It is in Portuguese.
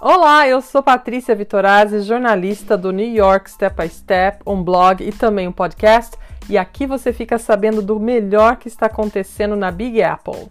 Olá, eu sou Patrícia Vitorazzi, jornalista do New York Step by Step, um blog e também um podcast, e aqui você fica sabendo do melhor que está acontecendo na Big Apple.